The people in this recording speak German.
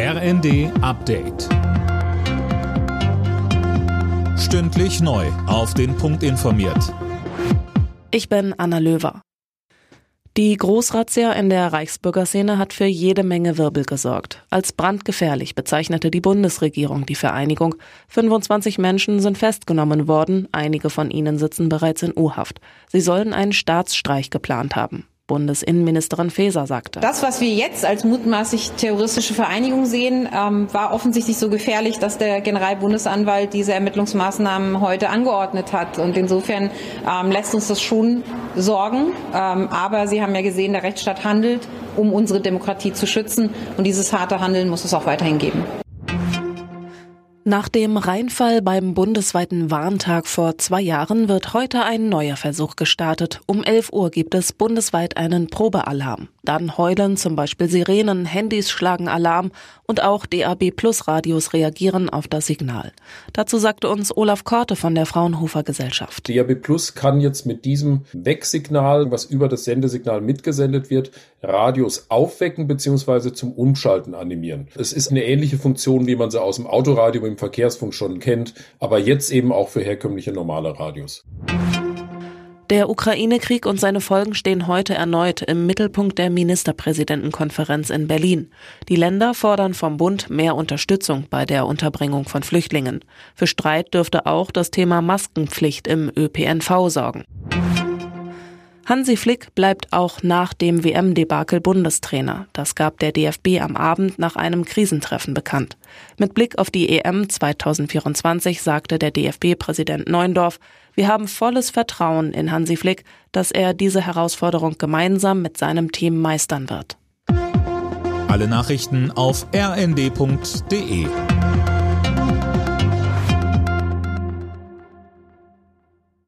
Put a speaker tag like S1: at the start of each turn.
S1: RND Update. Stündlich neu. Auf den Punkt informiert.
S2: Ich bin Anna Löwer. Die Großrazzia in der Reichsbürgerszene hat für jede Menge Wirbel gesorgt. Als brandgefährlich bezeichnete die Bundesregierung die Vereinigung. 25 Menschen sind festgenommen worden, einige von ihnen sitzen bereits in U-Haft. Sie sollen einen Staatsstreich geplant haben. Bundesinnenministerin Faeser sagte.
S3: Das, was wir jetzt als mutmaßlich terroristische Vereinigung sehen, ähm, war offensichtlich so gefährlich, dass der Generalbundesanwalt diese Ermittlungsmaßnahmen heute angeordnet hat. Und insofern ähm, lässt uns das schon sorgen. Ähm, aber Sie haben ja gesehen, der Rechtsstaat handelt, um unsere Demokratie zu schützen. Und dieses harte Handeln muss es auch weiterhin geben.
S2: Nach dem Reinfall beim bundesweiten Warntag vor zwei Jahren wird heute ein neuer Versuch gestartet. Um 11 Uhr gibt es bundesweit einen Probealarm. Dann heulen zum Beispiel Sirenen, Handys schlagen Alarm und auch DAB Plus Radios reagieren auf das Signal. Dazu sagte uns Olaf Korte von der Fraunhofer Gesellschaft.
S4: DAB Plus kann jetzt mit diesem Wegsignal, was über das Sendesignal mitgesendet wird, Radios aufwecken bzw. zum Umschalten animieren. Es ist eine ähnliche Funktion, wie man sie aus dem Autoradio im Verkehrsfunk schon kennt, aber jetzt eben auch für herkömmliche normale Radios.
S2: Der Ukraine-Krieg und seine Folgen stehen heute erneut im Mittelpunkt der Ministerpräsidentenkonferenz in Berlin. Die Länder fordern vom Bund mehr Unterstützung bei der Unterbringung von Flüchtlingen. Für Streit dürfte auch das Thema Maskenpflicht im ÖPNV sorgen. Hansi Flick bleibt auch nach dem WM-Debakel Bundestrainer. Das gab der DFB am Abend nach einem Krisentreffen bekannt. Mit Blick auf die EM 2024 sagte der DFB-Präsident Neundorf, wir haben volles Vertrauen in Hansi Flick, dass er diese Herausforderung gemeinsam mit seinem Team meistern wird.
S1: Alle Nachrichten auf rnd.de